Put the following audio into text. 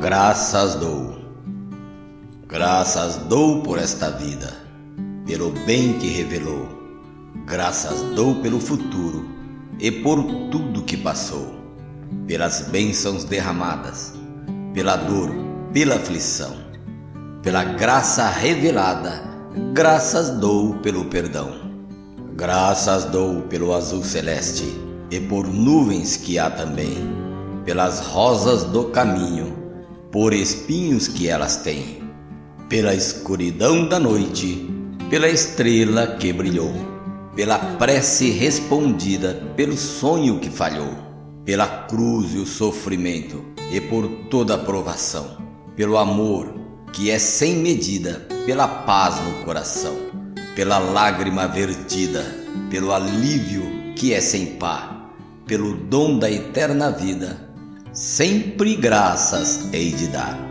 Graças dou, graças dou por esta vida, pelo bem que revelou, graças dou pelo futuro e por tudo que passou, pelas bênçãos derramadas, pela dor, pela aflição, pela graça revelada, graças dou pelo perdão, graças dou pelo azul celeste e por nuvens que há também, pelas rosas do caminho, por espinhos que elas têm, pela escuridão da noite, pela estrela que brilhou, pela prece respondida, pelo sonho que falhou, pela cruz e o sofrimento e por toda a provação, pelo amor que é sem medida, pela paz no coração, pela lágrima vertida, pelo alívio que é sem par, pelo dom da eterna vida sempre graças hei de dar.